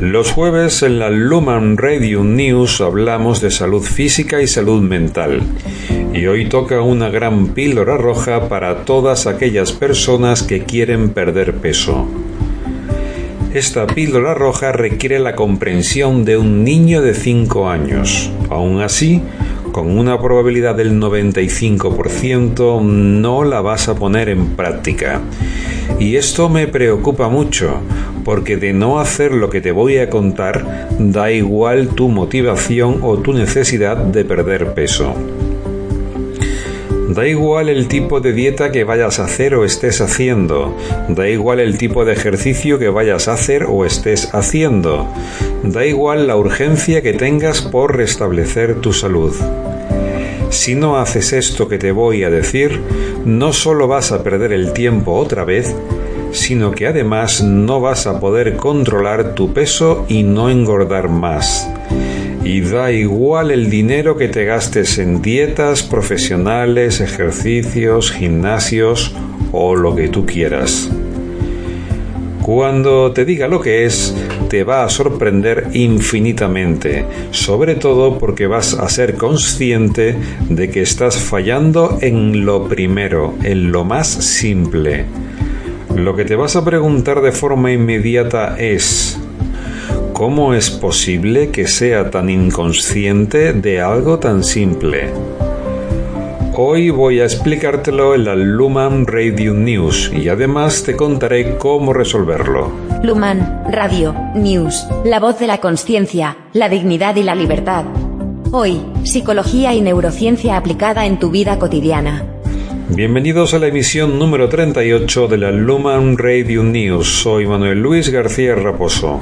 Los jueves en la Luman Radio News hablamos de salud física y salud mental. Y hoy toca una gran píldora roja para todas aquellas personas que quieren perder peso. Esta píldora roja requiere la comprensión de un niño de 5 años. Aún así, con una probabilidad del 95% no la vas a poner en práctica. Y esto me preocupa mucho, porque de no hacer lo que te voy a contar, da igual tu motivación o tu necesidad de perder peso. Da igual el tipo de dieta que vayas a hacer o estés haciendo. Da igual el tipo de ejercicio que vayas a hacer o estés haciendo. Da igual la urgencia que tengas por restablecer tu salud. Si no haces esto que te voy a decir, no solo vas a perder el tiempo otra vez, sino que además no vas a poder controlar tu peso y no engordar más. Y da igual el dinero que te gastes en dietas, profesionales, ejercicios, gimnasios o lo que tú quieras. Cuando te diga lo que es, te va a sorprender infinitamente, sobre todo porque vas a ser consciente de que estás fallando en lo primero, en lo más simple. Lo que te vas a preguntar de forma inmediata es, ¿cómo es posible que sea tan inconsciente de algo tan simple? Hoy voy a explicártelo en la Luman Radio News y además te contaré cómo resolverlo. Luman Radio News, la voz de la conciencia, la dignidad y la libertad. Hoy, psicología y neurociencia aplicada en tu vida cotidiana. Bienvenidos a la emisión número 38 de la Luman Radio News. Soy Manuel Luis García Raposo.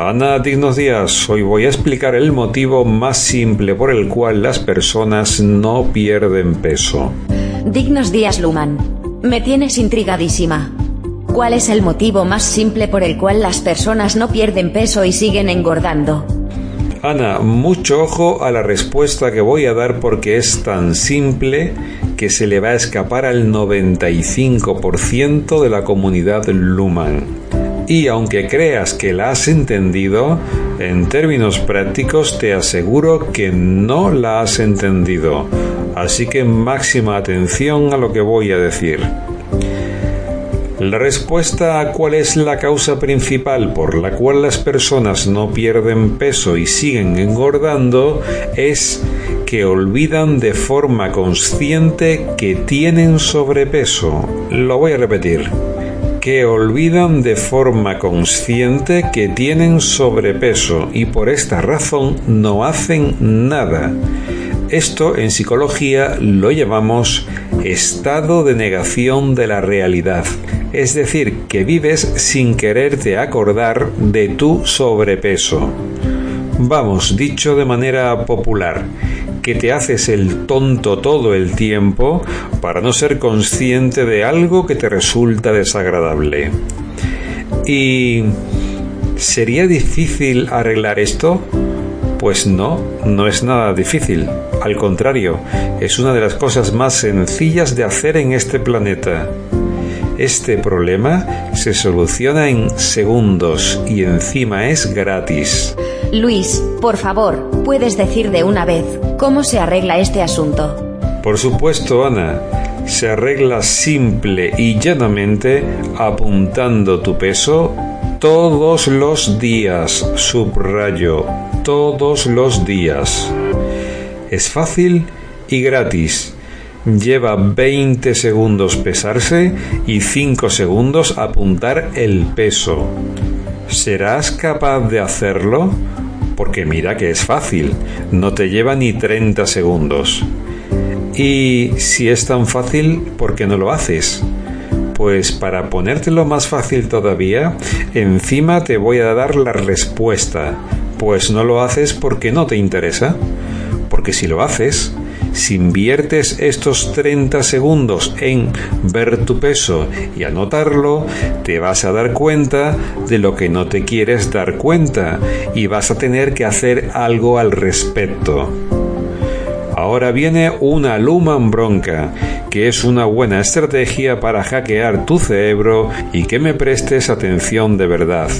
Ana, dignos días. Hoy voy a explicar el motivo más simple por el cual las personas no pierden peso. Dignos días, Luman. Me tienes intrigadísima. ¿Cuál es el motivo más simple por el cual las personas no pierden peso y siguen engordando? Ana, mucho ojo a la respuesta que voy a dar porque es tan simple que se le va a escapar al 95% de la comunidad Luman. Y aunque creas que la has entendido, en términos prácticos te aseguro que no la has entendido. Así que máxima atención a lo que voy a decir. La respuesta a cuál es la causa principal por la cual las personas no pierden peso y siguen engordando es que olvidan de forma consciente que tienen sobrepeso. Lo voy a repetir. Que olvidan de forma consciente que tienen sobrepeso y por esta razón no hacen nada. Esto en psicología lo llamamos estado de negación de la realidad es decir, que vives sin quererte acordar de tu sobrepeso. Vamos, dicho de manera popular, que te haces el tonto todo el tiempo para no ser consciente de algo que te resulta desagradable. ¿Y sería difícil arreglar esto? Pues no, no es nada difícil. Al contrario, es una de las cosas más sencillas de hacer en este planeta. Este problema se soluciona en segundos y encima es gratis. Luis, por favor, ¿puedes decir de una vez cómo se arregla este asunto? Por supuesto, Ana. Se arregla simple y llanamente apuntando tu peso todos los días. Subrayo, todos los días. Es fácil y gratis Lleva 20 segundos pesarse y 5 segundos apuntar el peso. ¿Serás capaz de hacerlo? Porque mira que es fácil, no te lleva ni 30 segundos. Y si es tan fácil, ¿por qué no lo haces? Pues para ponértelo más fácil todavía, encima te voy a dar la respuesta. Pues no lo haces porque no te interesa. Porque si lo haces, si inviertes estos 30 segundos en ver tu peso y anotarlo, te vas a dar cuenta de lo que no te quieres dar cuenta y vas a tener que hacer algo al respecto. Ahora viene una Luman Bronca, que es una buena estrategia para hackear tu cerebro y que me prestes atención de verdad.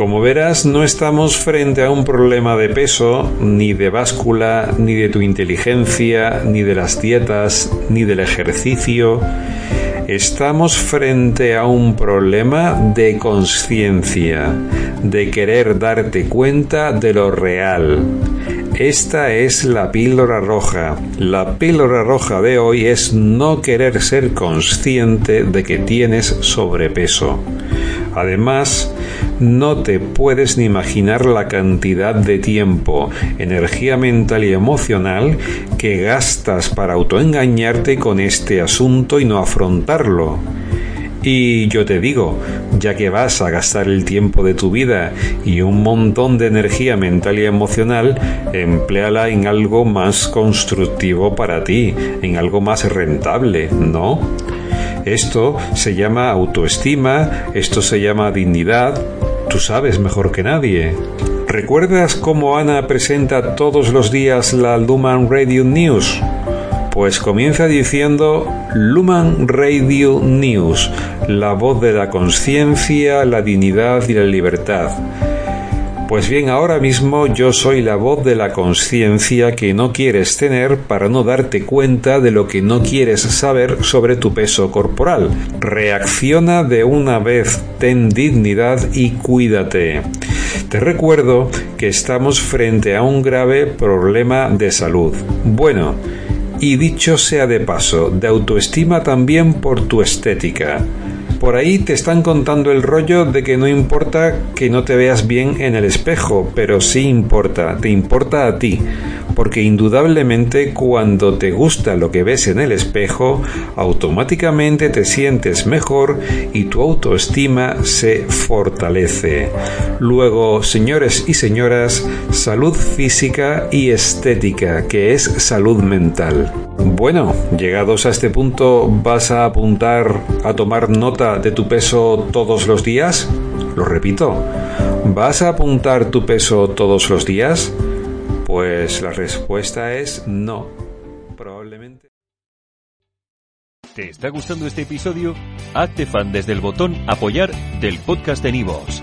Como verás, no estamos frente a un problema de peso, ni de báscula, ni de tu inteligencia, ni de las dietas, ni del ejercicio. Estamos frente a un problema de conciencia, de querer darte cuenta de lo real. Esta es la píldora roja. La píldora roja de hoy es no querer ser consciente de que tienes sobrepeso. Además, no te puedes ni imaginar la cantidad de tiempo, energía mental y emocional que gastas para autoengañarte con este asunto y no afrontarlo. Y yo te digo, ya que vas a gastar el tiempo de tu vida y un montón de energía mental y emocional, empleala en algo más constructivo para ti, en algo más rentable, ¿no? Esto se llama autoestima, esto se llama dignidad, tú sabes mejor que nadie. ¿Recuerdas cómo Ana presenta todos los días la Luman Radio News? Pues comienza diciendo Luman Radio News, la voz de la conciencia, la dignidad y la libertad. Pues bien, ahora mismo yo soy la voz de la conciencia que no quieres tener para no darte cuenta de lo que no quieres saber sobre tu peso corporal. Reacciona de una vez, ten dignidad y cuídate. Te recuerdo que estamos frente a un grave problema de salud. Bueno, y dicho sea de paso, de autoestima también por tu estética. Por ahí te están contando el rollo de que no importa que no te veas bien en el espejo, pero sí importa, te importa a ti, porque indudablemente cuando te gusta lo que ves en el espejo, automáticamente te sientes mejor y tu autoestima se fortalece. Luego, señores y señoras, salud física y estética, que es salud mental. Bueno, llegados a este punto, ¿vas a apuntar a tomar nota de tu peso todos los días? Lo repito, ¿vas a apuntar tu peso todos los días? Pues la respuesta es no. Probablemente. ¿Te está gustando este episodio? Hazte fan desde el botón apoyar del podcast de Nivos.